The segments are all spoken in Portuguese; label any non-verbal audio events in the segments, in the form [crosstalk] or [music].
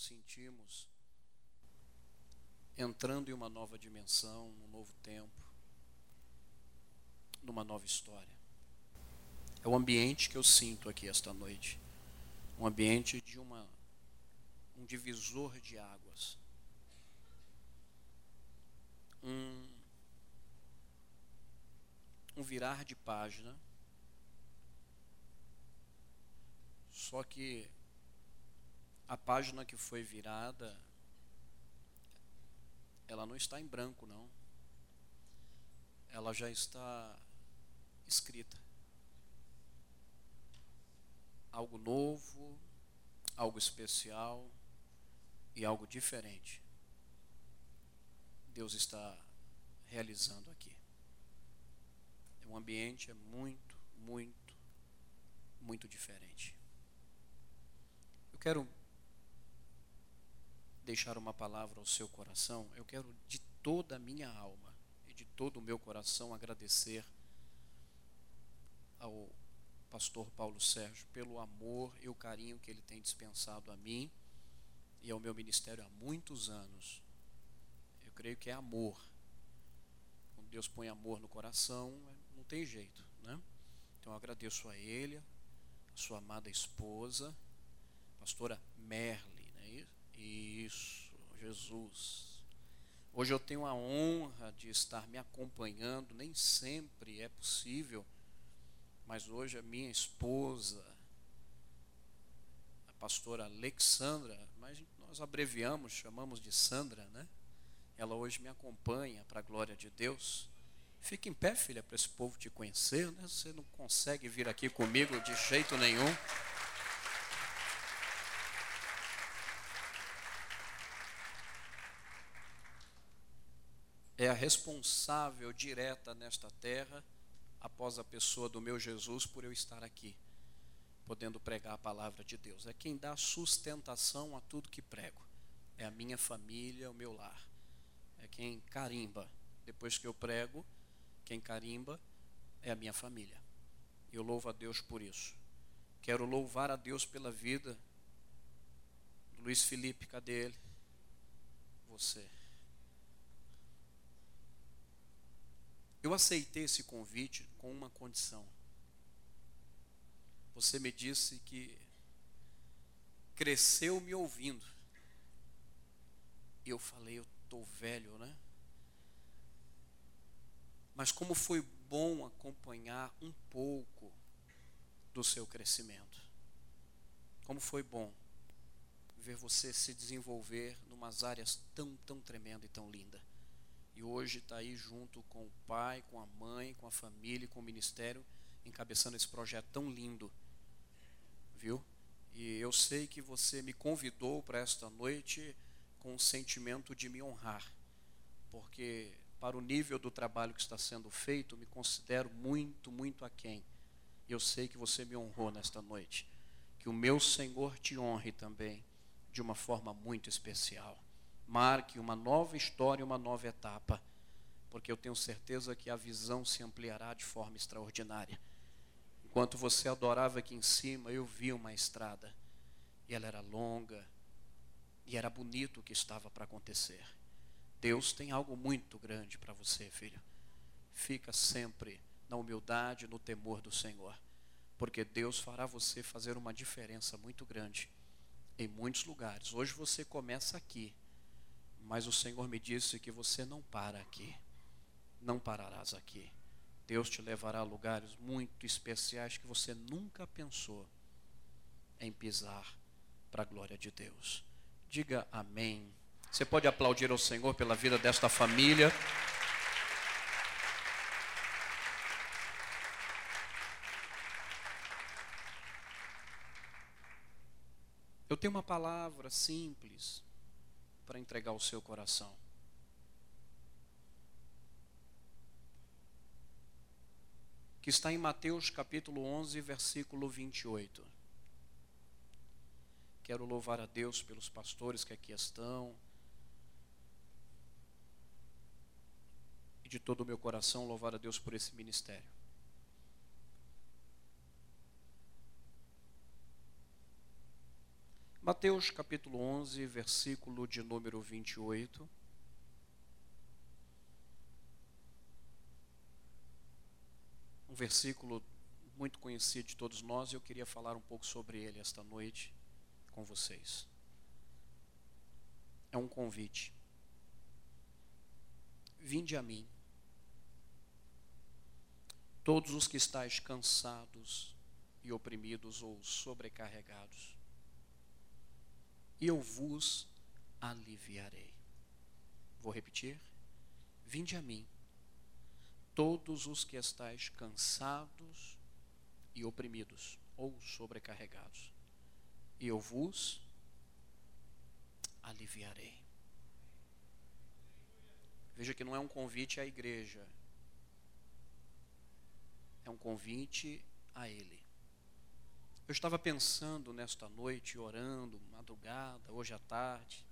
sentimos entrando em uma nova dimensão, num novo tempo, numa nova história. É o ambiente que eu sinto aqui esta noite. Um ambiente de uma um divisor de águas. Um um virar de página. Só que a página que foi virada, ela não está em branco, não. Ela já está escrita. Algo novo, algo especial e algo diferente. Deus está realizando aqui. O ambiente é muito, muito, muito diferente. Eu quero deixar uma palavra ao seu coração. Eu quero de toda a minha alma e de todo o meu coração agradecer ao pastor Paulo Sérgio pelo amor e o carinho que ele tem dispensado a mim e ao meu ministério há muitos anos. Eu creio que é amor. Quando Deus põe amor no coração, tem jeito, né? Então eu agradeço a ele, a sua amada esposa, pastora Merle, né? Jesus. Hoje eu tenho a honra de estar me acompanhando, nem sempre é possível, mas hoje a minha esposa, a pastora Alexandra, mas nós abreviamos, chamamos de Sandra, né? Ela hoje me acompanha para a glória de Deus. Fica em pé, filha, para esse povo te conhecer. Né? Você não consegue vir aqui comigo de jeito nenhum. A responsável direta nesta terra, após a pessoa do meu Jesus, por eu estar aqui, podendo pregar a palavra de Deus. É quem dá sustentação a tudo que prego. É a minha família, o meu lar. É quem carimba. Depois que eu prego, quem carimba é a minha família. Eu louvo a Deus por isso. Quero louvar a Deus pela vida Luiz Felipe, cadê ele? Você. Eu aceitei esse convite com uma condição. Você me disse que cresceu me ouvindo. Eu falei, eu estou velho, né? Mas como foi bom acompanhar um pouco do seu crescimento. Como foi bom ver você se desenvolver em umas áreas tão, tão tremenda e tão linda. Hoje está aí junto com o pai, com a mãe, com a família, com o ministério, encabeçando esse projeto tão lindo. Viu? E eu sei que você me convidou para esta noite com o sentimento de me honrar, porque para o nível do trabalho que está sendo feito, me considero muito, muito aquém. Eu sei que você me honrou nesta noite. Que o meu Senhor te honre também, de uma forma muito especial. Marque uma nova história, uma nova etapa, porque eu tenho certeza que a visão se ampliará de forma extraordinária. Enquanto você adorava aqui em cima, eu vi uma estrada, e ela era longa, e era bonito o que estava para acontecer. Deus tem algo muito grande para você, filho. Fica sempre na humildade, no temor do Senhor, porque Deus fará você fazer uma diferença muito grande em muitos lugares. Hoje você começa aqui, mas o Senhor me disse que você não para aqui, não pararás aqui. Deus te levará a lugares muito especiais que você nunca pensou em pisar para a glória de Deus. Diga amém. Você pode aplaudir ao Senhor pela vida desta família. Eu tenho uma palavra simples para entregar ao seu coração. Que está em Mateus capítulo 11, versículo 28. Quero louvar a Deus pelos pastores que aqui estão de todo o meu coração louvar a Deus por esse ministério. Mateus capítulo 11, versículo de número 28. Um versículo muito conhecido de todos nós e eu queria falar um pouco sobre ele esta noite com vocês. É um convite. Vinde a mim, todos os que estáis cansados e oprimidos ou sobrecarregados e eu vos aliviarei. Vou repetir. Vinde a mim, todos os que estáis cansados e oprimidos ou sobrecarregados, e eu vos aliviarei. Veja que não é um convite à igreja, é um convite a Ele. Eu estava pensando nesta noite, orando, madrugada, hoje à tarde.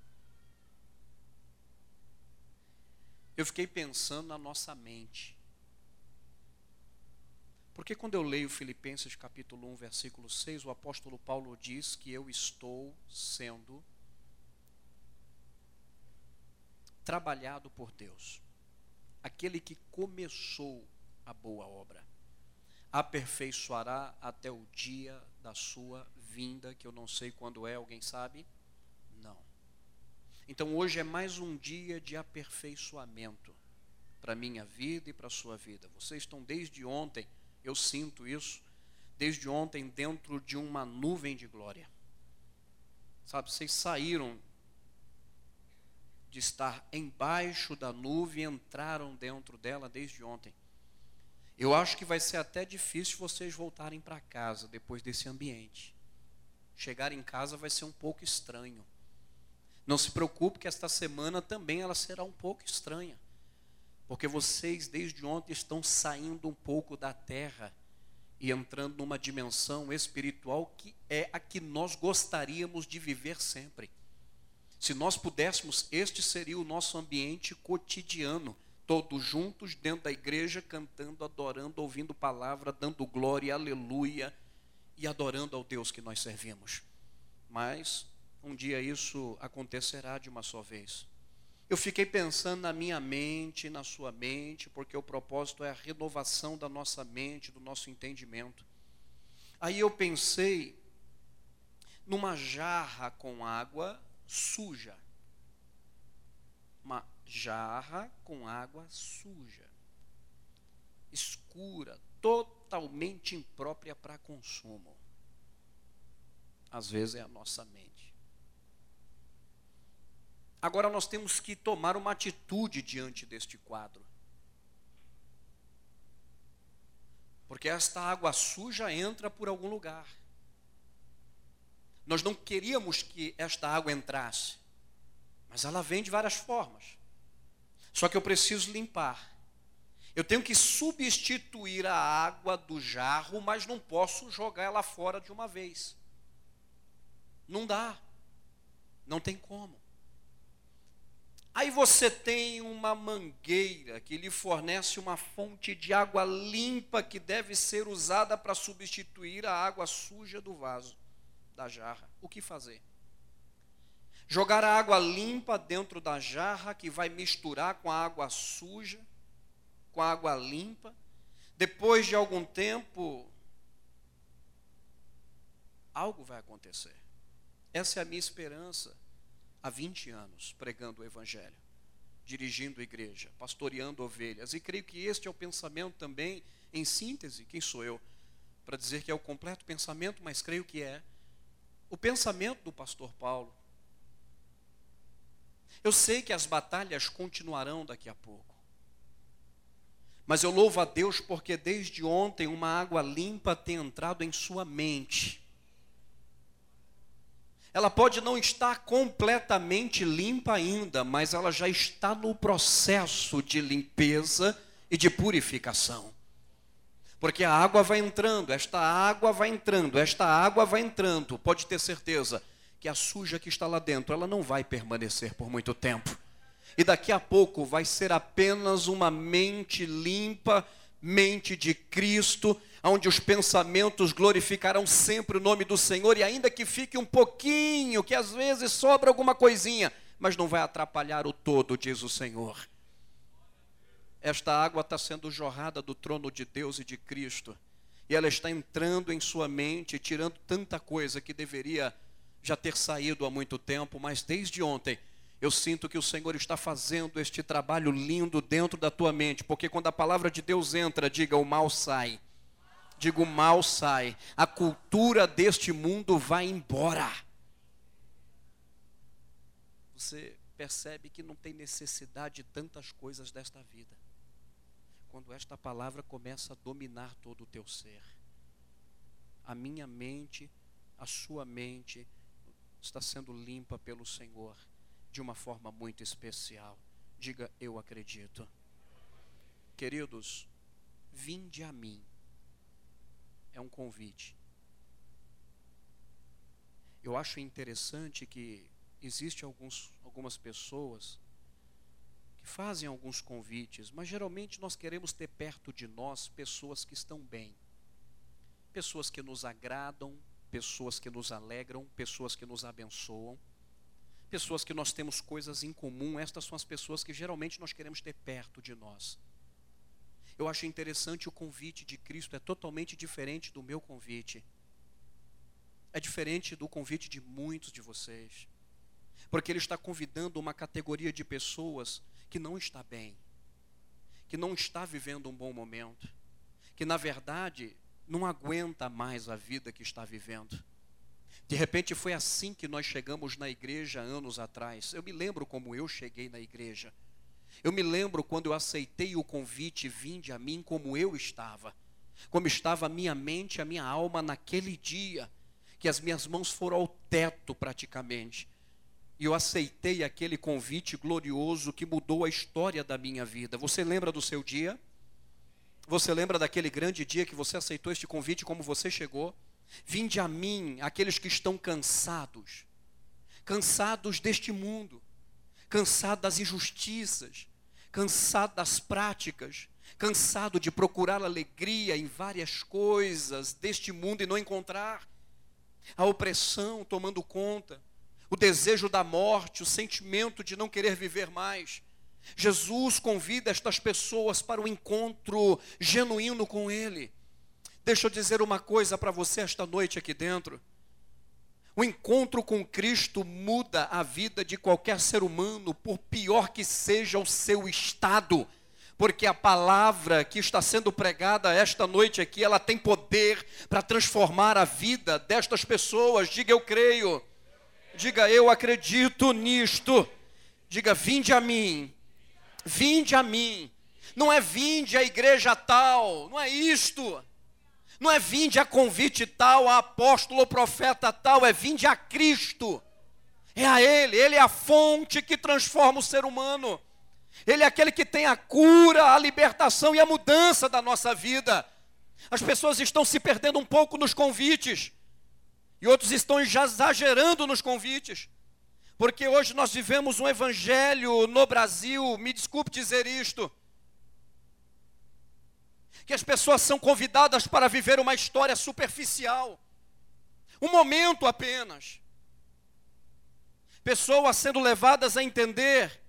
Eu fiquei pensando na nossa mente. Porque quando eu leio Filipenses capítulo 1, versículo 6, o apóstolo Paulo diz que eu estou sendo trabalhado por Deus. Aquele que começou a boa obra aperfeiçoará até o dia da sua vinda, que eu não sei quando é, alguém sabe? Não. Então hoje é mais um dia de aperfeiçoamento para minha vida e para a sua vida. Vocês estão desde ontem, eu sinto isso, desde ontem dentro de uma nuvem de glória. Sabe, vocês saíram de estar embaixo da nuvem e entraram dentro dela desde ontem. Eu acho que vai ser até difícil vocês voltarem para casa depois desse ambiente. Chegar em casa vai ser um pouco estranho. Não se preocupe que esta semana também ela será um pouco estranha. Porque vocês desde ontem estão saindo um pouco da terra e entrando numa dimensão espiritual que é a que nós gostaríamos de viver sempre. Se nós pudéssemos, este seria o nosso ambiente cotidiano todos juntos dentro da igreja, cantando, adorando, ouvindo palavra, dando glória, aleluia, e adorando ao Deus que nós servimos. Mas um dia isso acontecerá de uma só vez. Eu fiquei pensando na minha mente, na sua mente, porque o propósito é a renovação da nossa mente, do nosso entendimento. Aí eu pensei numa jarra com água suja. Uma jarra com água suja, escura, totalmente imprópria para consumo. Às vezes é a nossa mente. Agora nós temos que tomar uma atitude diante deste quadro. Porque esta água suja entra por algum lugar. Nós não queríamos que esta água entrasse, mas ela vem de várias formas. Só que eu preciso limpar. Eu tenho que substituir a água do jarro, mas não posso jogar ela fora de uma vez. Não dá. Não tem como. Aí você tem uma mangueira que lhe fornece uma fonte de água limpa que deve ser usada para substituir a água suja do vaso, da jarra. O que fazer? Jogar a água limpa dentro da jarra que vai misturar com a água suja, com a água limpa. Depois de algum tempo, algo vai acontecer. Essa é a minha esperança há 20 anos pregando o Evangelho, dirigindo a igreja, pastoreando ovelhas. E creio que este é o pensamento também, em síntese, quem sou eu? Para dizer que é o completo pensamento, mas creio que é o pensamento do pastor Paulo eu sei que as batalhas continuarão daqui a pouco. Mas eu louvo a Deus porque desde ontem uma água limpa tem entrado em sua mente. Ela pode não estar completamente limpa ainda, mas ela já está no processo de limpeza e de purificação. Porque a água vai entrando, esta água vai entrando, esta água vai entrando, pode ter certeza que a suja que está lá dentro, ela não vai permanecer por muito tempo. E daqui a pouco vai ser apenas uma mente limpa, mente de Cristo, onde os pensamentos glorificarão sempre o nome do Senhor, e ainda que fique um pouquinho, que às vezes sobra alguma coisinha, mas não vai atrapalhar o todo, diz o Senhor. Esta água está sendo jorrada do trono de Deus e de Cristo, e ela está entrando em sua mente, tirando tanta coisa que deveria já ter saído há muito tempo, mas desde ontem eu sinto que o Senhor está fazendo este trabalho lindo dentro da tua mente, porque quando a palavra de Deus entra, diga: o mal sai. Diga: o mal sai. A cultura deste mundo vai embora. Você percebe que não tem necessidade de tantas coisas desta vida. Quando esta palavra começa a dominar todo o teu ser. A minha mente, a sua mente, está sendo limpa pelo Senhor de uma forma muito especial. Diga, eu acredito. Queridos, vinde a mim. É um convite. Eu acho interessante que existe alguns, algumas pessoas que fazem alguns convites, mas geralmente nós queremos ter perto de nós pessoas que estão bem, pessoas que nos agradam, pessoas que nos alegram, pessoas que nos abençoam, pessoas que nós temos coisas em comum. Estas são as pessoas que geralmente nós queremos ter perto de nós. Eu acho interessante o convite de Cristo, é totalmente diferente do meu convite. É diferente do convite de muitos de vocês. Porque ele está convidando uma categoria de pessoas que não está bem, que não está vivendo um bom momento, que na verdade não aguenta mais a vida que está vivendo. De repente foi assim que nós chegamos na igreja anos atrás. Eu me lembro como eu cheguei na igreja. Eu me lembro quando eu aceitei o convite, vinde a mim como eu estava. Como estava a minha mente, a minha alma naquele dia, que as minhas mãos foram ao teto praticamente. E eu aceitei aquele convite glorioso que mudou a história da minha vida. Você lembra do seu dia? Você lembra daquele grande dia que você aceitou este convite, como você chegou? Vinde a mim, aqueles que estão cansados, cansados deste mundo, cansados das injustiças, cansados das práticas, cansado de procurar alegria em várias coisas deste mundo e não encontrar, a opressão tomando conta, o desejo da morte, o sentimento de não querer viver mais. Jesus convida estas pessoas para um encontro genuíno com Ele. Deixa eu dizer uma coisa para você esta noite aqui dentro. O encontro com Cristo muda a vida de qualquer ser humano, por pior que seja o seu estado, porque a palavra que está sendo pregada esta noite aqui, ela tem poder para transformar a vida destas pessoas. Diga eu creio, diga eu acredito nisto, diga vinde a mim, Vinde a mim. Não é vinde à igreja tal, não é isto. Não é vinde a convite tal, a apóstolo profeta tal, é vinde a Cristo. É a Ele, Ele é a fonte que transforma o ser humano. Ele é aquele que tem a cura, a libertação e a mudança da nossa vida. As pessoas estão se perdendo um pouco nos convites, e outros estão exagerando nos convites. Porque hoje nós vivemos um evangelho no Brasil, me desculpe dizer isto, que as pessoas são convidadas para viver uma história superficial, um momento apenas. Pessoas sendo levadas a entender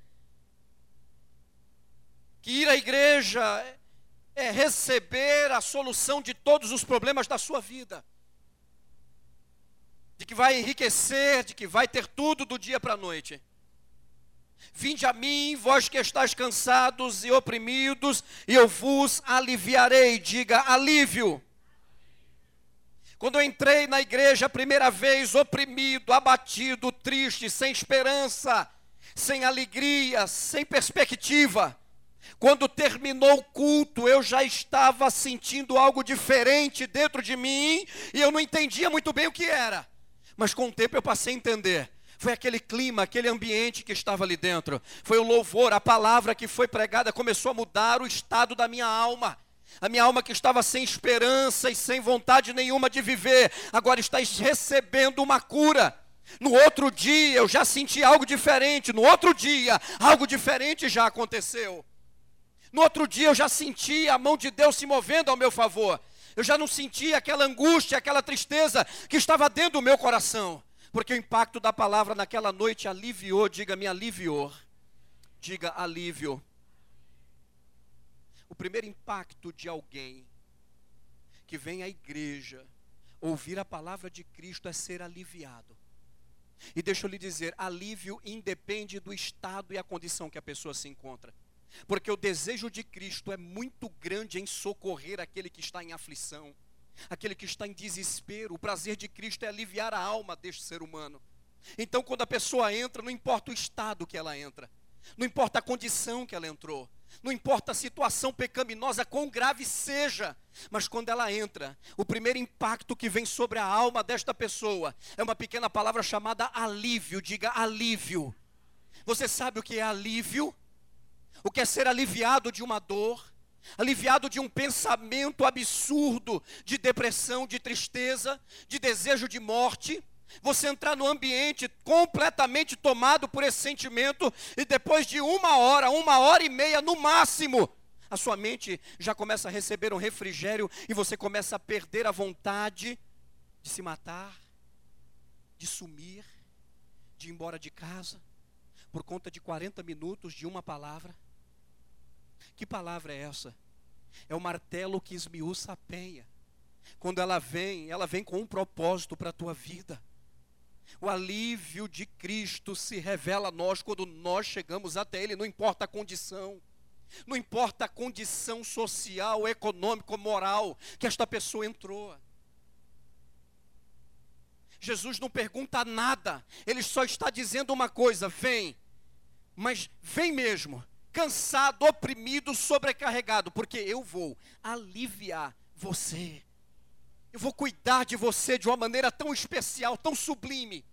que ir à igreja é receber a solução de todos os problemas da sua vida de que vai enriquecer, de que vai ter tudo do dia para a noite. Vinde a mim, vós que estáis cansados e oprimidos, e eu vos aliviarei. Diga alívio. Quando eu entrei na igreja a primeira vez, oprimido, abatido, triste, sem esperança, sem alegria, sem perspectiva, quando terminou o culto, eu já estava sentindo algo diferente dentro de mim e eu não entendia muito bem o que era. Mas com o tempo eu passei a entender. Foi aquele clima, aquele ambiente que estava ali dentro. Foi o louvor, a palavra que foi pregada começou a mudar o estado da minha alma. A minha alma que estava sem esperança e sem vontade nenhuma de viver, agora está recebendo uma cura. No outro dia eu já senti algo diferente. No outro dia, algo diferente já aconteceu. No outro dia eu já senti a mão de Deus se movendo ao meu favor. Eu já não sentia aquela angústia, aquela tristeza que estava dentro do meu coração. Porque o impacto da palavra naquela noite aliviou, diga me aliviou. Diga alívio. O primeiro impacto de alguém que vem à igreja ouvir a palavra de Cristo é ser aliviado. E deixa eu lhe dizer, alívio independe do estado e a condição que a pessoa se encontra. Porque o desejo de Cristo é muito grande em socorrer aquele que está em aflição, aquele que está em desespero. O prazer de Cristo é aliviar a alma deste ser humano. Então, quando a pessoa entra, não importa o estado que ela entra, não importa a condição que ela entrou, não importa a situação pecaminosa, quão grave seja, mas quando ela entra, o primeiro impacto que vem sobre a alma desta pessoa é uma pequena palavra chamada alívio. Diga alívio. Você sabe o que é alívio? O que é ser aliviado de uma dor? Aliviado de um pensamento absurdo de depressão, de tristeza, de desejo de morte, você entrar no ambiente completamente tomado por esse sentimento e depois de uma hora, uma hora e meia no máximo, a sua mente já começa a receber um refrigério e você começa a perder a vontade de se matar, de sumir, de ir embora de casa, por conta de 40 minutos de uma palavra. Que palavra é essa? É o martelo que esmiuça a penha. Quando ela vem, ela vem com um propósito para a tua vida. O alívio de Cristo se revela a nós quando nós chegamos até Ele, não importa a condição, não importa a condição social, econômica, moral que esta pessoa entrou. Jesus não pergunta nada, ele só está dizendo uma coisa: vem, mas vem mesmo, cansado, oprimido, sobrecarregado, porque eu vou aliviar você. Eu vou cuidar de você de uma maneira tão especial, tão sublime.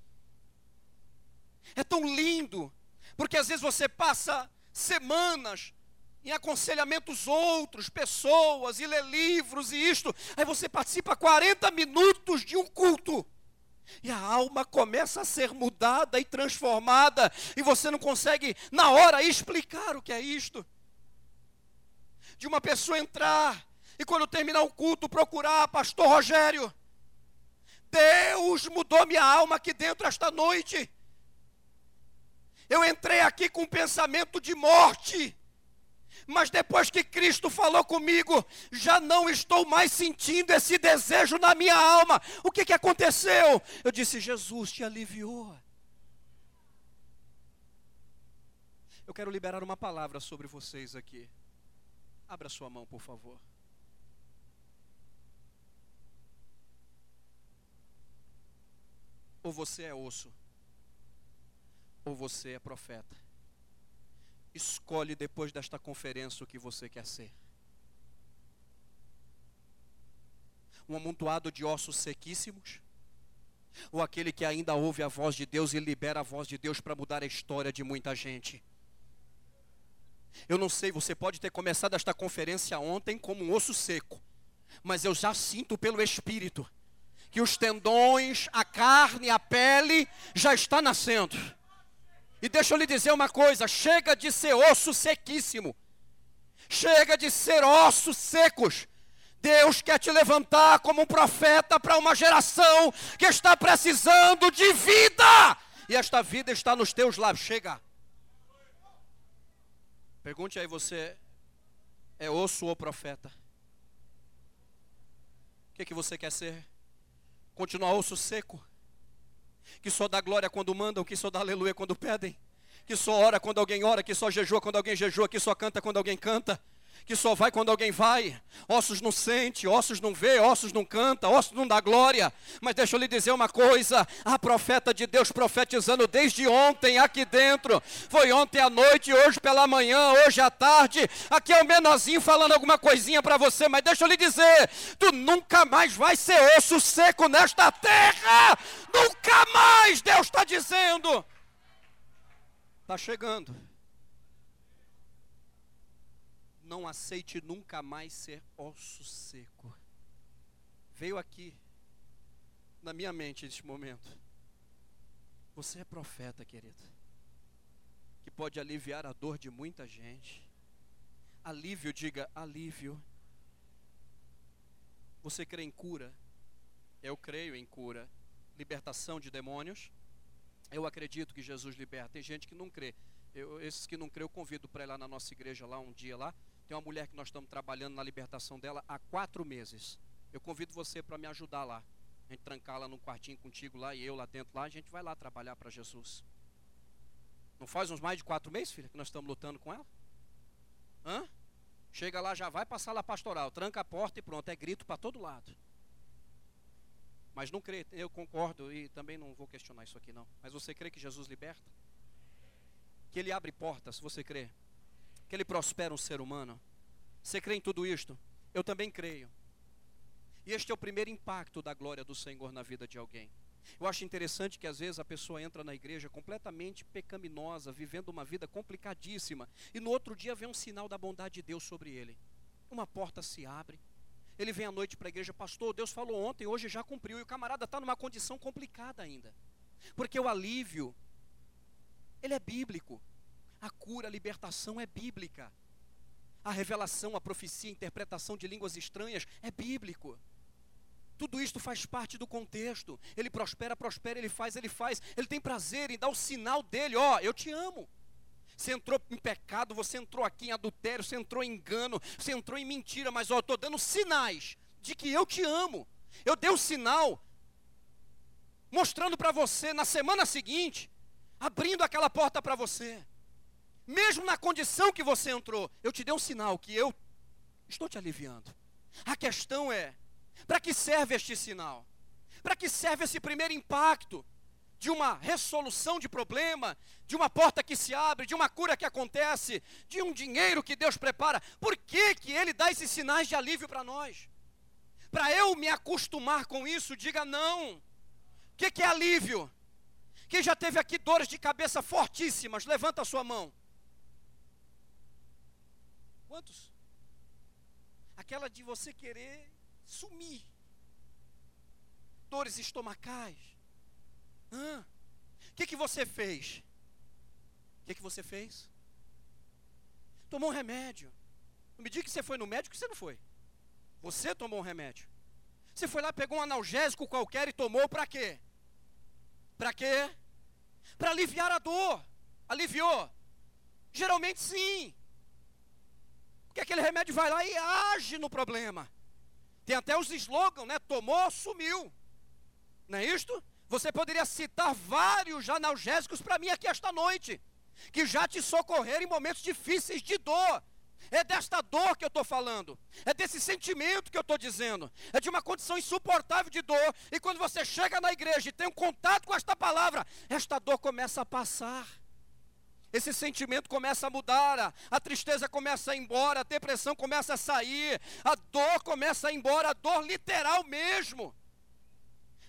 É tão lindo, porque às vezes você passa semanas em aconselhamentos outros, pessoas, e lê livros e isto, aí você participa 40 minutos de um culto. E a alma começa a ser mudada e transformada, e você não consegue, na hora, explicar o que é isto. De uma pessoa entrar e quando terminar o culto, procurar pastor Rogério. Deus mudou minha alma aqui dentro esta noite. Eu entrei aqui com um pensamento de morte. Mas depois que Cristo falou comigo, já não estou mais sentindo esse desejo na minha alma. O que, que aconteceu? Eu disse: Jesus te aliviou. Eu quero liberar uma palavra sobre vocês aqui. Abra sua mão, por favor. Ou você é osso, ou você é profeta. Escolhe depois desta conferência o que você quer ser. Um amontoado de ossos sequíssimos? Ou aquele que ainda ouve a voz de Deus e libera a voz de Deus para mudar a história de muita gente? Eu não sei, você pode ter começado esta conferência ontem como um osso seco, mas eu já sinto pelo Espírito que os tendões, a carne, a pele já está nascendo. E deixa eu lhe dizer uma coisa: chega de ser osso sequíssimo, chega de ser ossos secos. Deus quer te levantar como um profeta para uma geração que está precisando de vida, e esta vida está nos teus lábios. Chega. Pergunte aí você: é osso ou profeta? O que, que você quer ser? continuar osso seco, que só dá glória quando mandam, que só dá aleluia quando pedem, que só ora quando alguém ora, que só jejua quando alguém jejua, que só canta quando alguém canta, que só vai quando alguém vai. Ossos não sente, ossos não vê, ossos não canta, ossos não dá glória. Mas deixa eu lhe dizer uma coisa: a profeta de Deus profetizando desde ontem aqui dentro. Foi ontem à noite, hoje pela manhã, hoje à tarde. Aqui é o menorzinho falando alguma coisinha para você, mas deixa eu lhe dizer: tu nunca mais vai ser osso seco nesta terra. Nunca mais, Deus está dizendo. Está chegando não aceite nunca mais ser osso seco. Veio aqui na minha mente neste momento. Você é profeta, querido, que pode aliviar a dor de muita gente. Alívio, diga alívio. Você crê em cura? Eu creio em cura. Libertação de demônios. Eu acredito que Jesus liberta. Tem gente que não crê. Eu, esses que não crê, eu convido para ir lá na nossa igreja lá um dia lá. Tem uma mulher que nós estamos trabalhando na libertação dela há quatro meses. Eu convido você para me ajudar lá. A gente trancar lá num quartinho contigo lá e eu lá dentro lá, a gente vai lá trabalhar para Jesus. Não faz uns mais de quatro meses, filha, que nós estamos lutando com ela? Hã? Chega lá, já vai a sala pastoral, tranca a porta e pronto, é grito para todo lado. Mas não crê, eu concordo e também não vou questionar isso aqui não. Mas você crê que Jesus liberta? Que ele abre portas, você crê? Que ele prospera um ser humano? Você crê em tudo isto? Eu também creio. E este é o primeiro impacto da glória do Senhor na vida de alguém. Eu acho interessante que às vezes a pessoa entra na igreja completamente pecaminosa, vivendo uma vida complicadíssima, e no outro dia vem um sinal da bondade de Deus sobre ele. Uma porta se abre, ele vem à noite para a igreja, pastor, Deus falou ontem, hoje já cumpriu, e o camarada está numa condição complicada ainda. Porque o alívio, ele é bíblico. A cura, a libertação é bíblica. A revelação, a profecia, a interpretação de línguas estranhas é bíblico. Tudo isto faz parte do contexto. Ele prospera, prospera, ele faz, ele faz. Ele tem prazer em dar o sinal dele: ó, oh, eu te amo. Você entrou em pecado, você entrou aqui em adultério, você entrou em engano, você entrou em mentira, mas ó, eu estou dando sinais de que eu te amo. Eu dei o um sinal mostrando para você na semana seguinte, abrindo aquela porta para você. Mesmo na condição que você entrou, eu te dei um sinal que eu estou te aliviando. A questão é, para que serve este sinal? Para que serve esse primeiro impacto? de uma resolução de problema, de uma porta que se abre, de uma cura que acontece, de um dinheiro que Deus prepara. Por que, que Ele dá esses sinais de alívio para nós? Para eu me acostumar com isso, diga não. O que, que é alívio? Quem já teve aqui dores de cabeça fortíssimas, levanta a sua mão. Quantos? Aquela de você querer sumir. Dores estomacais o que, que você fez? O que, que você fez? Tomou um remédio. Não me diga que você foi no médico, que você não foi. Você tomou um remédio. Você foi lá, pegou um analgésico qualquer e tomou para quê? Para quê? Para aliviar a dor. Aliviou? Geralmente sim. Porque aquele remédio vai lá e age no problema. Tem até os slogans, né? Tomou, sumiu. Não é isto? Você poderia citar vários analgésicos para mim aqui esta noite, que já te socorreram em momentos difíceis de dor. É desta dor que eu estou falando, é desse sentimento que eu estou dizendo, é de uma condição insuportável de dor. E quando você chega na igreja e tem um contato com esta palavra, esta dor começa a passar, esse sentimento começa a mudar, a, tristeza começa a ir embora, a depressão começa a sair, a dor começa a ir embora, a dor literal mesmo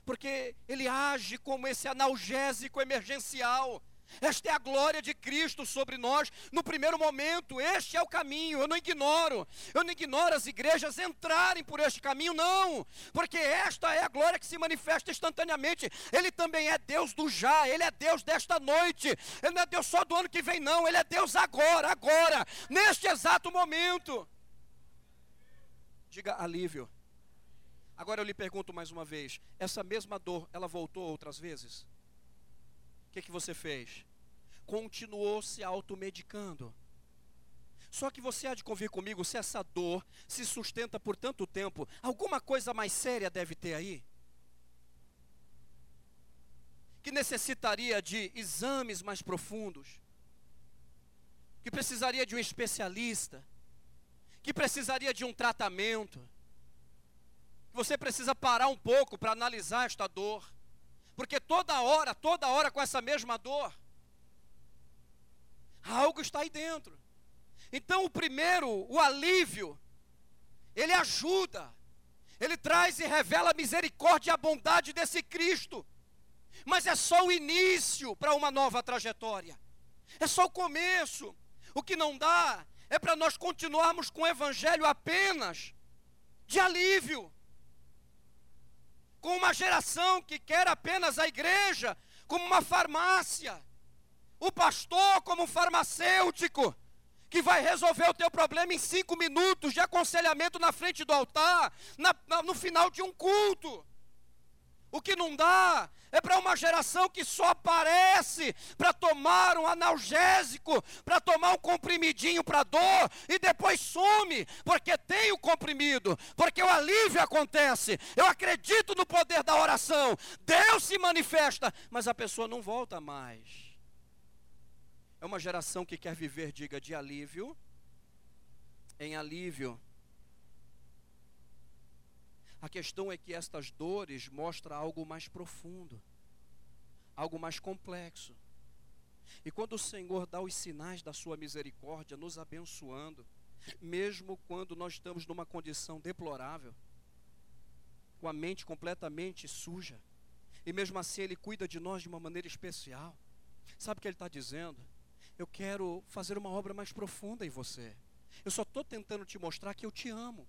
porque ele age como esse analgésico emergencial. Esta é a glória de Cristo sobre nós no primeiro momento. Este é o caminho. Eu não ignoro. Eu não ignoro as igrejas entrarem por este caminho, não. Porque esta é a glória que se manifesta instantaneamente. Ele também é Deus do já. Ele é Deus desta noite. Ele não é Deus só do ano que vem, não. Ele é Deus agora, agora, neste exato momento. Diga alívio. Agora eu lhe pergunto mais uma vez: essa mesma dor, ela voltou outras vezes? Que, que você fez? Continuou se automedicando. Só que você há de convir comigo, se essa dor se sustenta por tanto tempo, alguma coisa mais séria deve ter aí? Que necessitaria de exames mais profundos, que precisaria de um especialista, que precisaria de um tratamento você precisa parar um pouco para analisar esta dor. Porque toda hora, toda hora com essa mesma dor, algo está aí dentro. Então, o primeiro, o alívio, ele ajuda, ele traz e revela a misericórdia e a bondade desse Cristo. Mas é só o início para uma nova trajetória, é só o começo. O que não dá é para nós continuarmos com o Evangelho apenas de alívio com uma geração que quer apenas a igreja como uma farmácia, o pastor como um farmacêutico, que vai resolver o teu problema em cinco minutos de aconselhamento na frente do altar, na, na, no final de um culto. O que não dá é para uma geração que só aparece para tomar um analgésico, para tomar um comprimidinho para dor e depois some, porque tem o comprimido, porque o alívio acontece. Eu acredito no poder da oração. Deus se manifesta, mas a pessoa não volta mais. É uma geração que quer viver, diga, de alívio em alívio. A questão é que estas dores mostram algo mais profundo, algo mais complexo. E quando o Senhor dá os sinais da sua misericórdia, nos abençoando, mesmo quando nós estamos numa condição deplorável, com a mente completamente suja, e mesmo assim Ele cuida de nós de uma maneira especial. Sabe o que Ele está dizendo? Eu quero fazer uma obra mais profunda em você. Eu só estou tentando te mostrar que eu te amo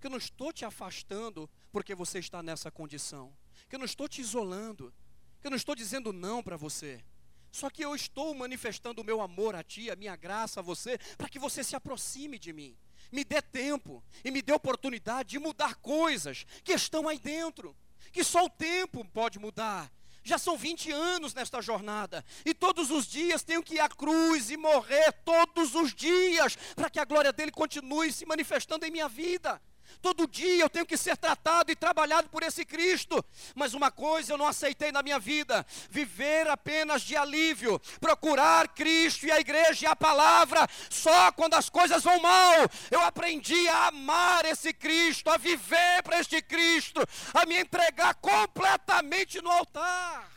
que eu não estou te afastando porque você está nessa condição, que eu não estou te isolando, que eu não estou dizendo não para você. Só que eu estou manifestando o meu amor a ti, a minha graça a você, para que você se aproxime de mim. Me dê tempo e me dê oportunidade de mudar coisas que estão aí dentro, que só o tempo pode mudar. Já são 20 anos nesta jornada, e todos os dias tenho que ir à cruz e morrer todos os dias, para que a glória dele continue se manifestando em minha vida. Todo dia eu tenho que ser tratado e trabalhado por esse Cristo. Mas uma coisa eu não aceitei na minha vida: viver apenas de alívio, procurar Cristo e a igreja e a palavra só quando as coisas vão mal. Eu aprendi a amar esse Cristo, a viver para este Cristo, a me entregar completamente no altar.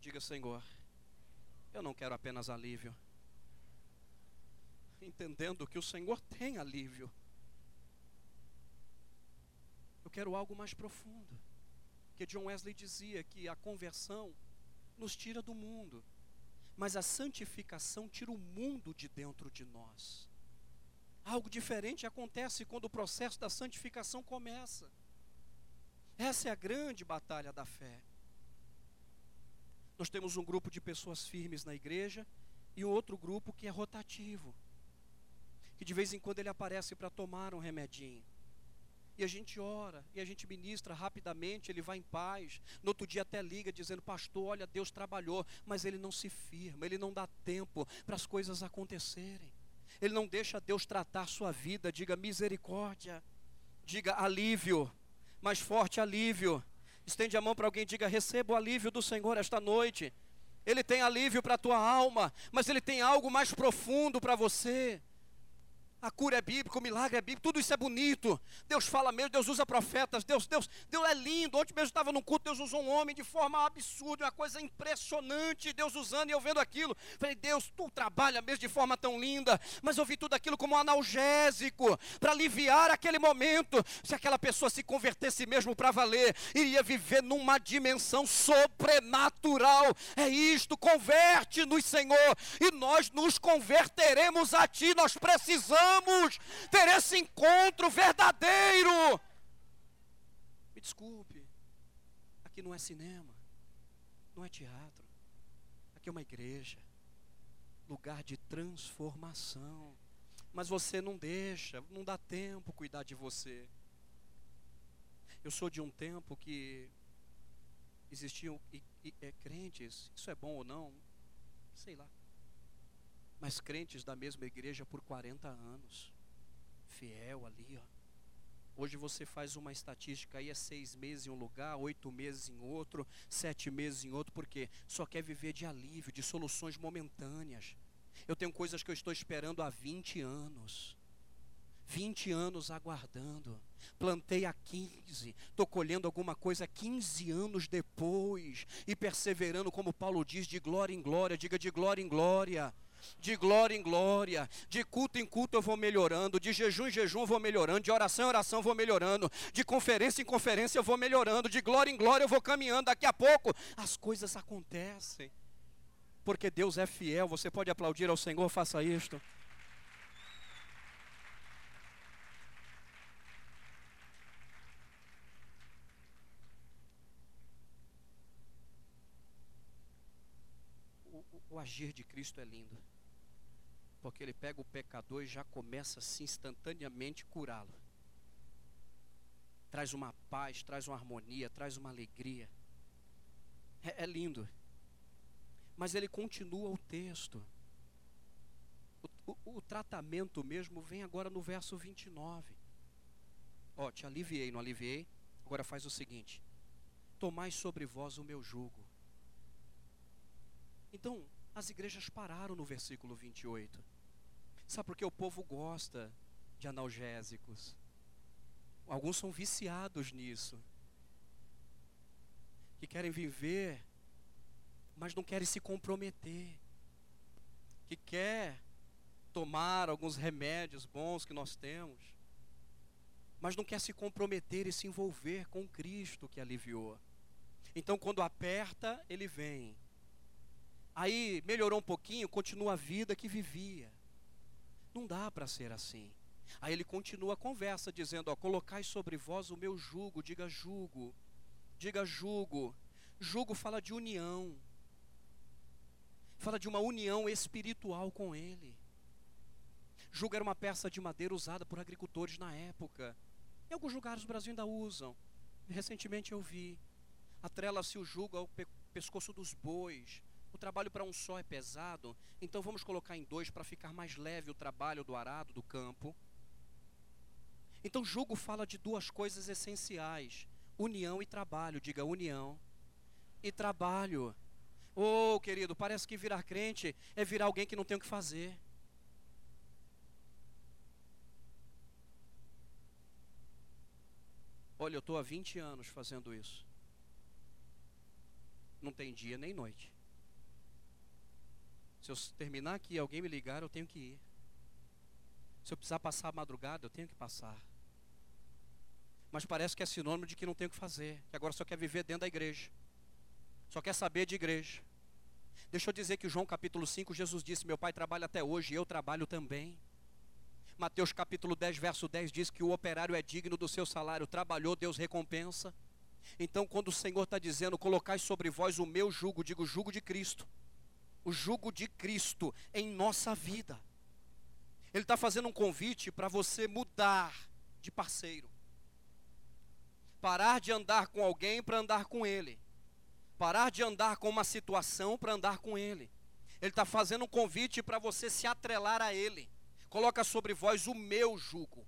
Diga, Senhor, eu não quero apenas alívio entendendo que o Senhor tem alívio. Eu quero algo mais profundo. Que John Wesley dizia que a conversão nos tira do mundo, mas a santificação tira o mundo de dentro de nós. Algo diferente acontece quando o processo da santificação começa. Essa é a grande batalha da fé. Nós temos um grupo de pessoas firmes na igreja e outro grupo que é rotativo que de vez em quando ele aparece para tomar um remedinho. E a gente ora, e a gente ministra rapidamente, ele vai em paz. No outro dia até liga dizendo: Pastor, olha, Deus trabalhou, mas ele não se firma, ele não dá tempo para as coisas acontecerem. Ele não deixa Deus tratar sua vida. Diga misericórdia, diga alívio, mais forte alívio. Estende a mão para alguém e diga: Receba o alívio do Senhor esta noite. Ele tem alívio para a tua alma, mas ele tem algo mais profundo para você a cura é bíblica, o milagre é bíblico, tudo isso é bonito. Deus fala mesmo, Deus usa profetas, Deus, Deus, Deus é lindo. Ontem mesmo estava num culto, Deus usou um homem de forma absurda, uma coisa impressionante, Deus usando e eu vendo aquilo. Falei, Deus, tu trabalha mesmo de forma tão linda, mas eu vi tudo aquilo como um analgésico, para aliviar aquele momento. Se aquela pessoa se convertesse mesmo para valer, iria viver numa dimensão sobrenatural. É isto, converte-nos, Senhor, e nós nos converteremos a Ti, nós precisamos ter esse encontro verdadeiro. Me desculpe, aqui não é cinema, não é teatro, aqui é uma igreja, lugar de transformação. Mas você não deixa, não dá tempo cuidar de você. Eu sou de um tempo que existiam é, crentes, isso é bom ou não, sei lá mas crentes da mesma igreja por 40 anos, fiel ali, ó. Hoje você faz uma estatística aí, é seis meses em um lugar, oito meses em outro, sete meses em outro, porque só quer viver de alívio, de soluções momentâneas. Eu tenho coisas que eu estou esperando há 20 anos. 20 anos aguardando. Plantei há 15, estou colhendo alguma coisa 15 anos depois e perseverando, como Paulo diz, de glória em glória, diga de glória em glória de glória em glória, de culto em culto eu vou melhorando, de jejum em jejum eu vou melhorando, de oração em oração eu vou melhorando, de conferência em conferência eu vou melhorando, de glória em glória eu vou caminhando. Daqui a pouco as coisas acontecem, porque Deus é fiel. Você pode aplaudir ao Senhor, faça isto. O agir de Cristo é lindo. Porque ele pega o pecador e já começa assim instantaneamente curá-lo. Traz uma paz, traz uma harmonia, traz uma alegria. É, é lindo. Mas ele continua o texto. O, o, o, tratamento mesmo vem agora no verso 29. Ó, te aliviei, não aliviei? Agora faz o seguinte: Tomai sobre vós o meu jugo. Então, as igrejas pararam no versículo 28. Sabe por que o povo gosta de analgésicos? Alguns são viciados nisso. Que querem viver, mas não querem se comprometer. Que quer tomar alguns remédios bons que nós temos, mas não quer se comprometer e se envolver com Cristo que aliviou. Então, quando aperta, ele vem. Aí melhorou um pouquinho, continua a vida que vivia. Não dá para ser assim. Aí ele continua a conversa, dizendo: ó, Colocai sobre vós o meu jugo, diga jugo, diga jugo. Jugo fala de união, fala de uma união espiritual com ele. Jugo era uma peça de madeira usada por agricultores na época. Em alguns lugares o Brasil ainda usam. Recentemente eu vi. Atrela-se o jugo ao pe pescoço dos bois. O trabalho para um só é pesado, então vamos colocar em dois para ficar mais leve o trabalho do arado, do campo. Então, jugo fala de duas coisas essenciais: união e trabalho. Diga união e trabalho. Oh, querido, parece que virar crente é virar alguém que não tem o que fazer. Olha, eu estou há 20 anos fazendo isso. Não tem dia nem noite. Se eu terminar aqui e alguém me ligar, eu tenho que ir. Se eu precisar passar a madrugada, eu tenho que passar. Mas parece que é sinônimo de que não tem o que fazer, que agora só quer viver dentro da igreja. Só quer saber de igreja. Deixa eu dizer que João capítulo 5, Jesus disse: Meu pai trabalha até hoje eu trabalho também. Mateus capítulo 10, verso 10 diz que o operário é digno do seu salário, trabalhou, Deus recompensa. Então, quando o Senhor está dizendo, colocai sobre vós o meu jugo, digo jugo de Cristo, o jugo de Cristo em nossa vida. Ele está fazendo um convite para você mudar de parceiro, parar de andar com alguém para andar com Ele, parar de andar com uma situação para andar com Ele. Ele está fazendo um convite para você se atrelar a Ele coloca sobre vós o meu jugo.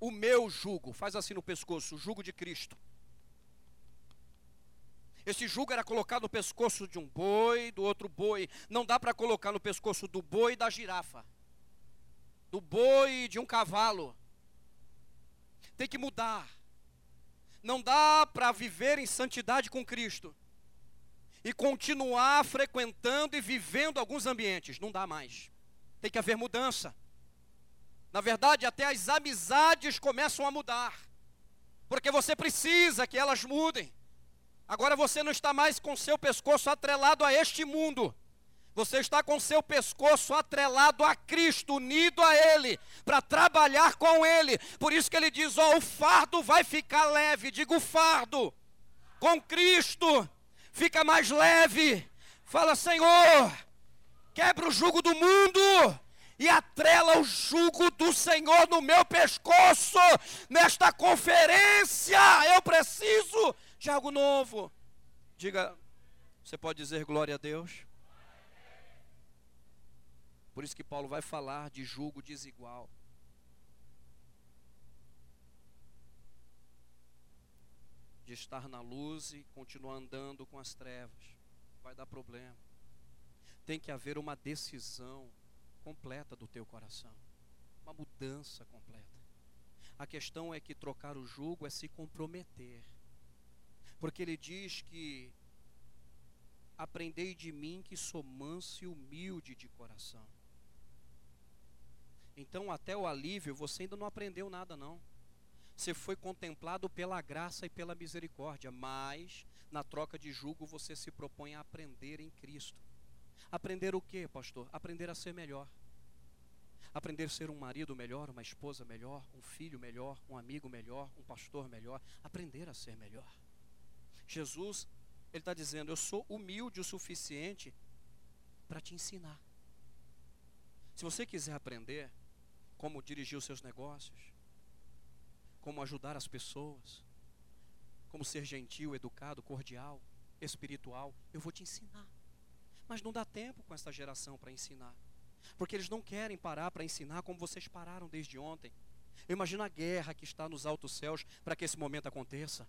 O meu jugo, faz assim no pescoço, o jugo de Cristo. Esse jugo era colocado no pescoço de um boi, do outro boi. Não dá para colocar no pescoço do boi e da girafa. Do boi e de um cavalo. Tem que mudar. Não dá para viver em santidade com Cristo e continuar frequentando e vivendo alguns ambientes. Não dá mais. Tem que haver mudança. Na verdade, até as amizades começam a mudar, porque você precisa que elas mudem. Agora você não está mais com seu pescoço atrelado a este mundo. Você está com seu pescoço atrelado a Cristo, unido a Ele, para trabalhar com Ele. Por isso que ele diz: ó, o fardo vai ficar leve. Digo fardo. Com Cristo fica mais leve. Fala, Senhor, quebra o jugo do mundo e atrela o jugo do Senhor no meu pescoço. Nesta conferência, eu preciso de algo novo. Diga, você pode dizer glória a Deus? Por isso que Paulo vai falar de jugo desigual. De estar na luz e continuar andando com as trevas. Vai dar problema. Tem que haver uma decisão completa do teu coração. Uma mudança completa. A questão é que trocar o jugo é se comprometer. Porque ele diz que aprendei de mim que sou manso e humilde de coração. Então, até o alívio, você ainda não aprendeu nada, não. Você foi contemplado pela graça e pela misericórdia, mas na troca de jugo você se propõe a aprender em Cristo. Aprender o que, pastor? Aprender a ser melhor. Aprender a ser um marido melhor, uma esposa melhor, um filho melhor, um amigo melhor, um pastor melhor. Aprender a ser melhor. Jesus, ele está dizendo: Eu sou humilde o suficiente para te ensinar. Se você quiser aprender como dirigir os seus negócios, como ajudar as pessoas, como ser gentil, educado, cordial, espiritual, eu vou te ensinar. Mas não dá tempo com essa geração para ensinar. Porque eles não querem parar para ensinar como vocês pararam desde ontem. Eu imagino a guerra que está nos altos céus para que esse momento aconteça.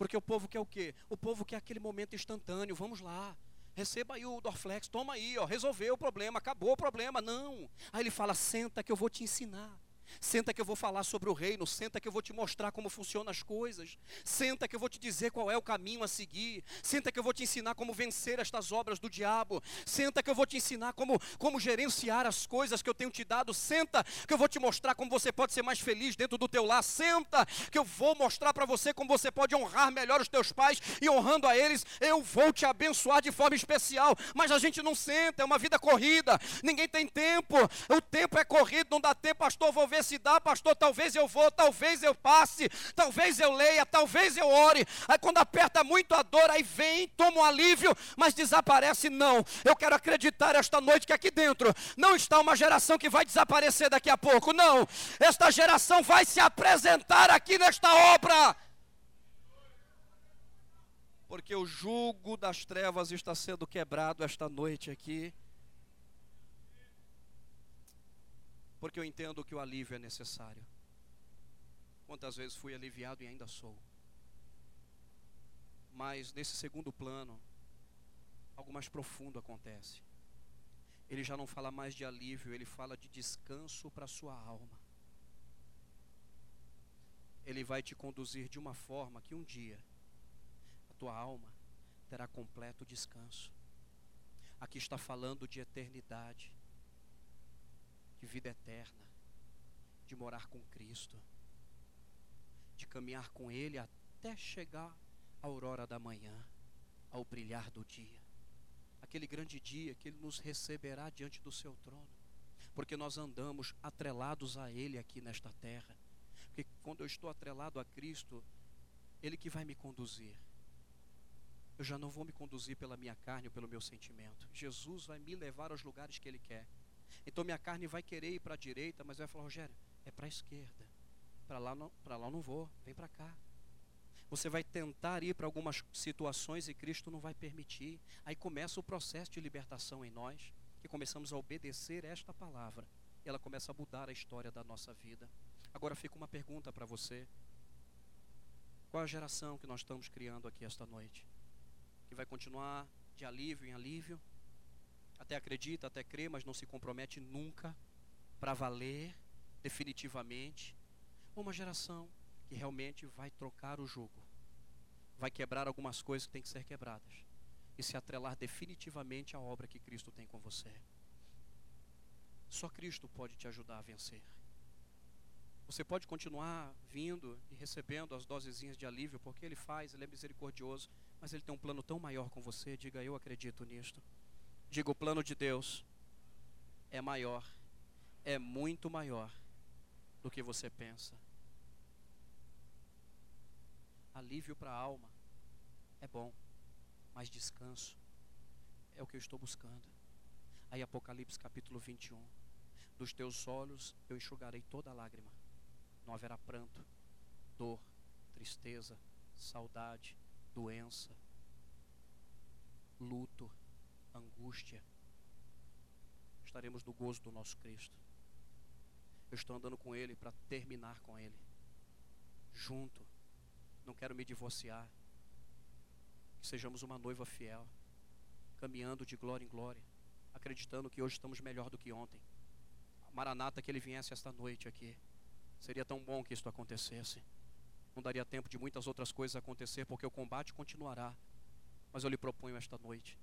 Porque o povo quer o quê? O povo quer aquele momento instantâneo. Vamos lá. Receba aí o Dorflex, toma aí, ó, resolveu o problema, acabou o problema. Não. Aí ele fala: senta que eu vou te ensinar. Senta que eu vou falar sobre o reino, senta que eu vou te mostrar como funcionam as coisas. Senta que eu vou te dizer qual é o caminho a seguir. Senta que eu vou te ensinar como vencer estas obras do diabo. Senta que eu vou te ensinar como, como gerenciar as coisas que eu tenho te dado. Senta que eu vou te mostrar como você pode ser mais feliz dentro do teu lar. Senta que eu vou mostrar para você como você pode honrar melhor os teus pais e honrando a eles, eu vou te abençoar de forma especial. Mas a gente não senta, é uma vida corrida. Ninguém tem tempo. O tempo é corrido, não dá tempo, pastor, vou ver se dá, pastor. Talvez eu vou, talvez eu passe, talvez eu leia, talvez eu ore. Aí quando aperta muito a dor, aí vem, toma um alívio, mas desaparece. Não, eu quero acreditar esta noite que aqui dentro não está uma geração que vai desaparecer daqui a pouco. Não, esta geração vai se apresentar aqui nesta obra porque o jugo das trevas está sendo quebrado esta noite aqui. Porque eu entendo que o alívio é necessário. Quantas vezes fui aliviado e ainda sou. Mas nesse segundo plano, algo mais profundo acontece. Ele já não fala mais de alívio, ele fala de descanso para sua alma. Ele vai te conduzir de uma forma que um dia a tua alma terá completo descanso. Aqui está falando de eternidade de vida eterna, de morar com Cristo, de caminhar com Ele até chegar a aurora da manhã, ao brilhar do dia, aquele grande dia que Ele nos receberá diante do Seu trono, porque nós andamos atrelados a Ele aqui nesta terra, porque quando eu estou atrelado a Cristo, Ele que vai me conduzir. Eu já não vou me conduzir pela minha carne ou pelo meu sentimento. Jesus vai me levar aos lugares que Ele quer. Então minha carne vai querer ir para a direita, mas vai falar, Rogério, é para a esquerda. Para lá não, lá não vou, vem para cá. Você vai tentar ir para algumas situações e Cristo não vai permitir. Aí começa o processo de libertação em nós, que começamos a obedecer esta palavra. E ela começa a mudar a história da nossa vida. Agora fica uma pergunta para você. Qual a geração que nós estamos criando aqui esta noite? Que vai continuar de alívio em alívio? Até acredita, até crê, mas não se compromete nunca para valer definitivamente. Uma geração que realmente vai trocar o jogo, vai quebrar algumas coisas que têm que ser quebradas e se atrelar definitivamente à obra que Cristo tem com você. Só Cristo pode te ajudar a vencer. Você pode continuar vindo e recebendo as dosezinhas de alívio, porque Ele faz, Ele é misericordioso, mas Ele tem um plano tão maior com você. Diga, eu acredito nisto. Diga, o plano de Deus é maior, é muito maior do que você pensa. Alívio para a alma é bom, mas descanso é o que eu estou buscando. Aí Apocalipse capítulo 21. Dos teus olhos eu enxugarei toda lágrima. Não haverá pranto, dor, tristeza, saudade, doença, luto, angústia, estaremos no gozo do nosso Cristo. Eu estou andando com Ele para terminar com Ele, junto. Não quero me divorciar. Que sejamos uma noiva fiel, caminhando de glória em glória, acreditando que hoje estamos melhor do que ontem. Maranata, que Ele viesse esta noite aqui. Seria tão bom que isso acontecesse. Não daria tempo de muitas outras coisas acontecer, porque o combate continuará. Mas eu lhe proponho esta noite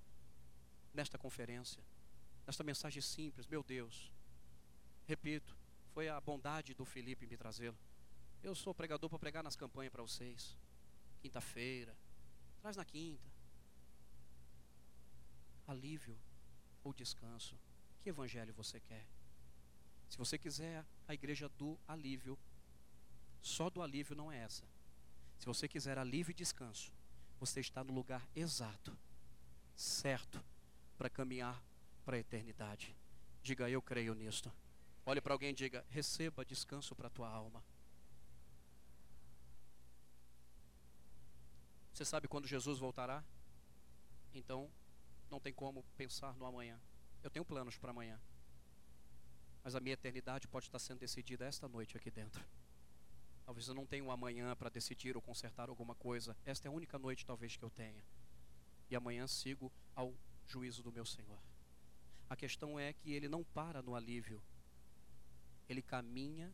nesta conferência, nesta mensagem simples, meu Deus. Repito, foi a bondade do Felipe me trazê-lo. Eu sou pregador para pregar nas campanhas para vocês. Quinta-feira, traz na quinta. Alívio ou descanso? Que evangelho você quer? Se você quiser a igreja do alívio, só do alívio não é essa. Se você quiser alívio e descanso, você está no lugar exato, certo, para caminhar para a eternidade. Diga, eu creio nisto. Olhe para alguém e diga: receba descanso para a tua alma. Você sabe quando Jesus voltará? Então, não tem como pensar no amanhã. Eu tenho planos para amanhã. Mas a minha eternidade pode estar sendo decidida esta noite aqui dentro. Talvez eu não tenha um amanhã para decidir ou consertar alguma coisa. Esta é a única noite, talvez, que eu tenha. E amanhã sigo ao juízo do meu Senhor. A questão é que ele não para no alívio, ele caminha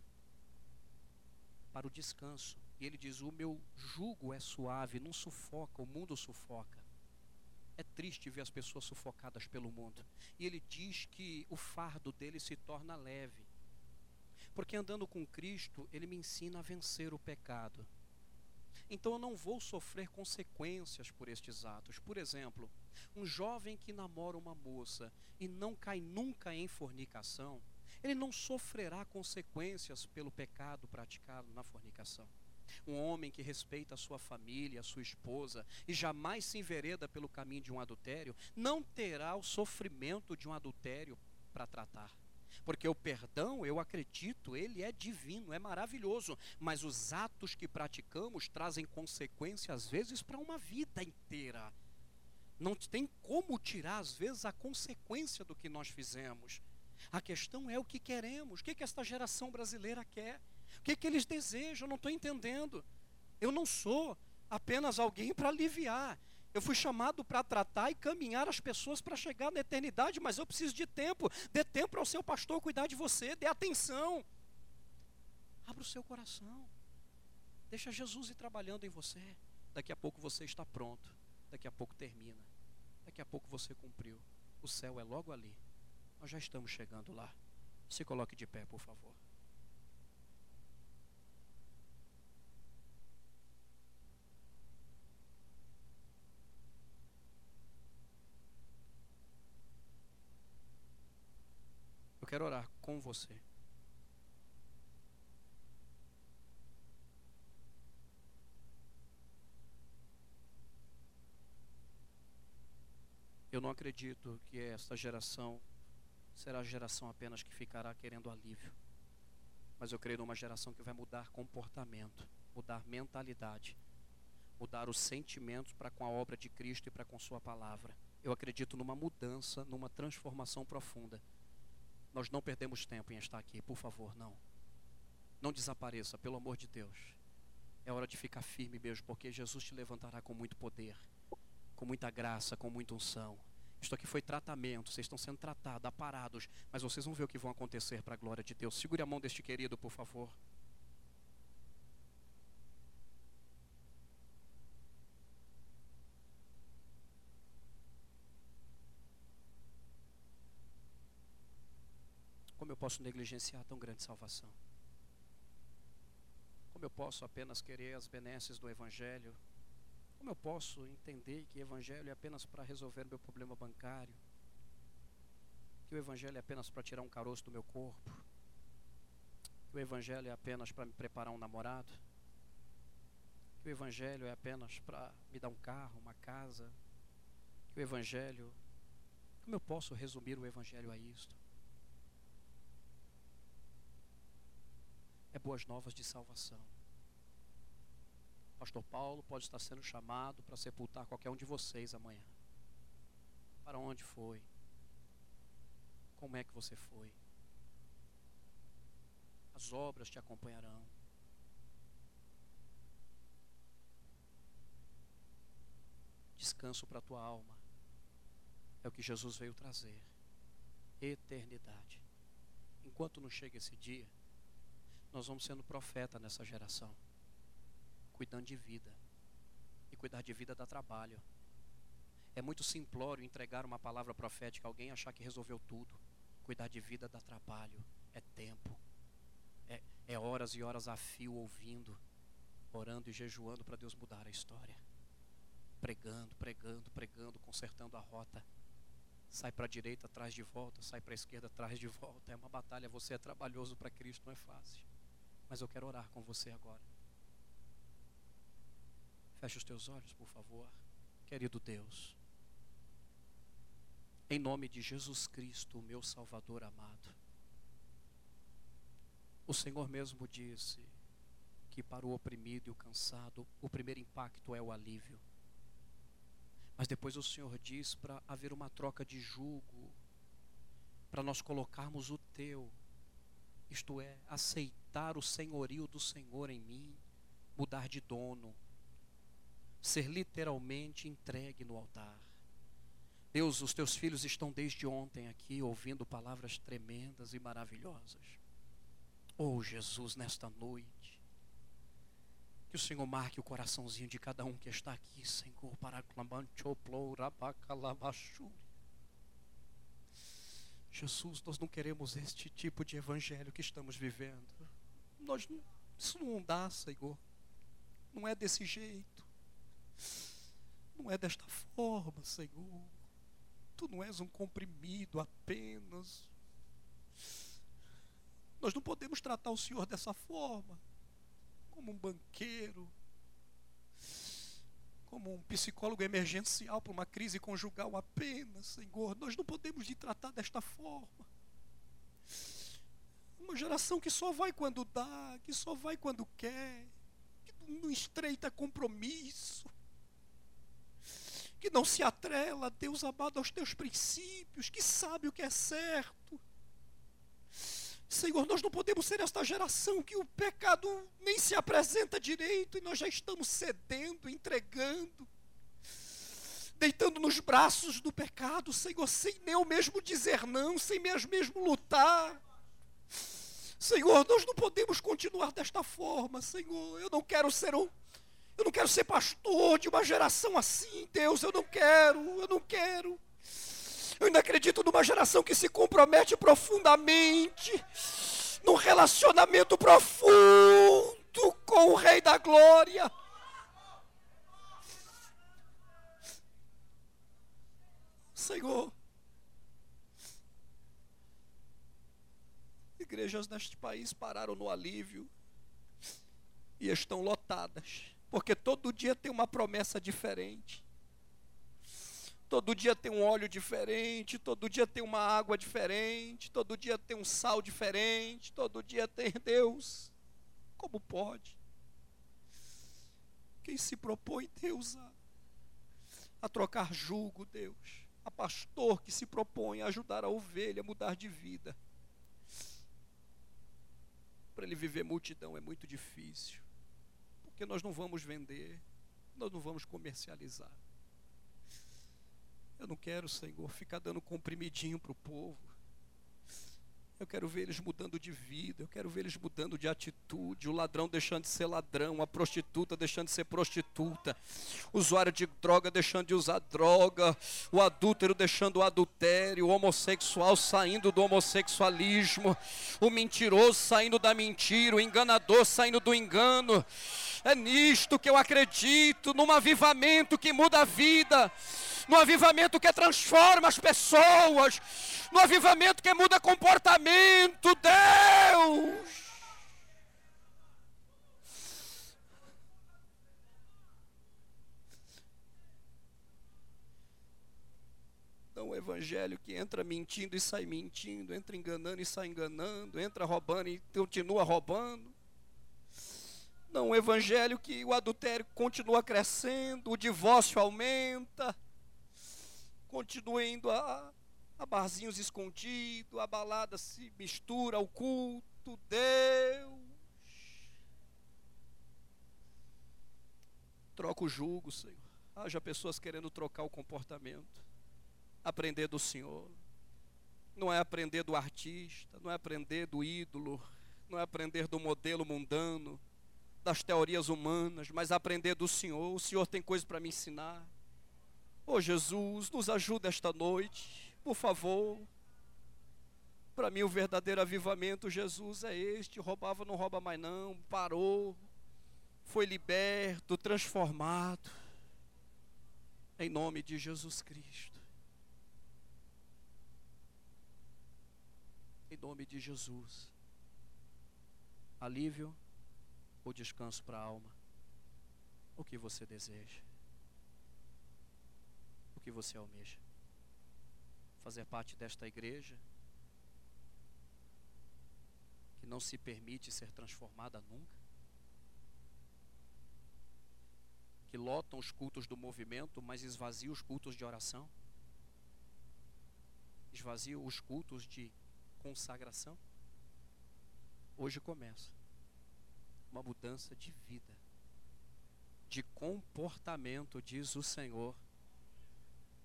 para o descanso. E ele diz: O meu jugo é suave, não sufoca, o mundo sufoca. É triste ver as pessoas sufocadas pelo mundo. E ele diz que o fardo dele se torna leve. Porque andando com Cristo, ele me ensina a vencer o pecado. Então eu não vou sofrer consequências por estes atos. Por exemplo, um jovem que namora uma moça e não cai nunca em fornicação, ele não sofrerá consequências pelo pecado praticado na fornicação. Um homem que respeita a sua família, a sua esposa e jamais se envereda pelo caminho de um adultério, não terá o sofrimento de um adultério para tratar. Porque o perdão, eu acredito, ele é divino, é maravilhoso, mas os atos que praticamos trazem consequências às vezes para uma vida inteira. Não tem como tirar às vezes a consequência do que nós fizemos. A questão é o que queremos, o que, que esta geração brasileira quer. O que, que eles desejam? Eu não estou entendendo. Eu não sou apenas alguém para aliviar. Eu fui chamado para tratar e caminhar as pessoas para chegar na eternidade, mas eu preciso de tempo. Dê tempo ao seu pastor cuidar de você, dê atenção. Abra o seu coração. Deixa Jesus ir trabalhando em você. Daqui a pouco você está pronto. Daqui a pouco termina. Daqui a pouco você cumpriu. O céu é logo ali. Nós já estamos chegando lá. Se coloque de pé, por favor. Eu quero orar com você. Não acredito que esta geração será a geração apenas que ficará querendo alívio. Mas eu creio numa geração que vai mudar comportamento, mudar mentalidade, mudar os sentimentos para com a obra de Cristo e para com Sua palavra. Eu acredito numa mudança, numa transformação profunda. Nós não perdemos tempo em estar aqui, por favor, não. Não desapareça, pelo amor de Deus. É hora de ficar firme mesmo, porque Jesus te levantará com muito poder, com muita graça, com muita unção. Isto aqui foi tratamento, vocês estão sendo tratados, aparados, mas vocês vão ver o que vão acontecer para a glória de Deus. Segure a mão deste querido, por favor. Como eu posso negligenciar tão grande salvação? Como eu posso apenas querer as benesses do Evangelho? Como eu posso entender que o Evangelho é apenas para resolver meu problema bancário? Que o Evangelho é apenas para tirar um caroço do meu corpo? Que o Evangelho é apenas para me preparar um namorado? Que o Evangelho é apenas para me dar um carro, uma casa? Que o Evangelho. Como eu posso resumir o Evangelho a isto? é boas novas de salvação. Pastor Paulo pode estar sendo chamado para sepultar qualquer um de vocês amanhã. Para onde foi? Como é que você foi? As obras te acompanharão. Descanso para a tua alma. É o que Jesus veio trazer. Eternidade. Enquanto não chega esse dia, nós vamos sendo profeta nessa geração, cuidando de vida. E cuidar de vida dá trabalho. É muito simplório entregar uma palavra profética a alguém e achar que resolveu tudo. Cuidar de vida dá trabalho, é tempo, é, é horas e horas a fio ouvindo, orando e jejuando para Deus mudar a história. Pregando, pregando, pregando, consertando a rota. Sai para a direita, atrás de volta, sai para a esquerda, atrás de volta. É uma batalha. Você é trabalhoso para Cristo, não é fácil. Mas eu quero orar com você agora. Feche os teus olhos, por favor. Querido Deus, Em nome de Jesus Cristo, meu Salvador amado. O Senhor mesmo disse que para o oprimido e o cansado, o primeiro impacto é o alívio. Mas depois o Senhor diz para haver uma troca de jugo, para nós colocarmos o teu, isto é, aceitar o senhorio do Senhor em mim, mudar de dono, ser literalmente entregue no altar. Deus, os teus filhos estão desde ontem aqui ouvindo palavras tremendas e maravilhosas. Oh Jesus, nesta noite, que o Senhor marque o coraçãozinho de cada um que está aqui, Senhor, para Jesus, nós não queremos este tipo de evangelho que estamos vivendo. Nós, isso não dá, Senhor. Não é desse jeito. Não é desta forma, Senhor. Tu não és um comprimido apenas. Nós não podemos tratar o Senhor dessa forma, como um banqueiro, como um psicólogo emergencial para uma crise conjugal apenas, Senhor. Nós não podemos te tratar desta forma. Uma geração que só vai quando dá, que só vai quando quer, que não estreita compromisso que não se atrela, Deus amado, aos teus princípios, que sabe o que é certo. Senhor, nós não podemos ser esta geração que o pecado nem se apresenta direito e nós já estamos cedendo, entregando, deitando nos braços do pecado, Senhor, sem nem o mesmo dizer não, sem mesmo lutar. Senhor, nós não podemos continuar desta forma, Senhor. Eu não quero ser um eu não quero ser pastor de uma geração assim, Deus, eu não quero, eu não quero. Eu ainda acredito numa geração que se compromete profundamente, num relacionamento profundo com o Rei da Glória. Senhor, igrejas neste país pararam no alívio e estão lotadas. Porque todo dia tem uma promessa diferente. Todo dia tem um óleo diferente, todo dia tem uma água diferente, todo dia tem um sal diferente, todo dia tem [laughs] Deus. Como pode? Quem se propõe, Deus, a, a trocar julgo, Deus. A pastor que se propõe a ajudar a ovelha a mudar de vida. Para ele viver multidão é muito difícil. Porque nós não vamos vender, nós não vamos comercializar. Eu não quero, Senhor, ficar dando comprimidinho para o povo. Eu quero ver eles mudando de vida, eu quero ver eles mudando de atitude, o ladrão deixando de ser ladrão, a prostituta deixando de ser prostituta, o usuário de droga deixando de usar droga, o adúltero deixando o adultério, o homossexual saindo do homossexualismo, o mentiroso saindo da mentira, o enganador saindo do engano. É nisto que eu acredito, num avivamento que muda a vida no avivamento que transforma as pessoas, no avivamento que muda comportamento, Deus. Não o evangelho que entra mentindo e sai mentindo, entra enganando e sai enganando, entra roubando e continua roubando. Não o evangelho que o adultério continua crescendo, o divórcio aumenta, continua indo a, a barzinhos escondidos, a balada se mistura ao culto, Deus. Troca o jugo, Senhor. Haja pessoas querendo trocar o comportamento. Aprender do Senhor. Não é aprender do artista, não é aprender do ídolo, não é aprender do modelo mundano, das teorias humanas, mas aprender do Senhor. O Senhor tem coisa para me ensinar. Oh Jesus, nos ajuda esta noite, por favor. Para mim, o verdadeiro avivamento, Jesus, é este: roubava, não rouba mais, não, parou, foi liberto, transformado, em nome de Jesus Cristo. Em nome de Jesus. Alívio ou descanso para a alma? O que você deseja? Que você almeja. fazer parte desta igreja que não se permite ser transformada nunca, que lotam os cultos do movimento, mas esvazia os cultos de oração, esvazia os cultos de consagração. Hoje começa uma mudança de vida, de comportamento, diz o Senhor.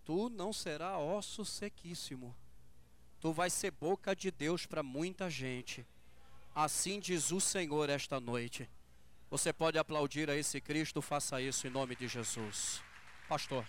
Tu não será osso sequíssimo, tu vais ser boca de Deus para muita gente. Assim diz o Senhor esta noite. Você pode aplaudir a esse Cristo, faça isso em nome de Jesus. Pastor.